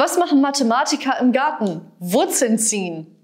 Was machen Mathematiker im Garten? Wurzeln ziehen.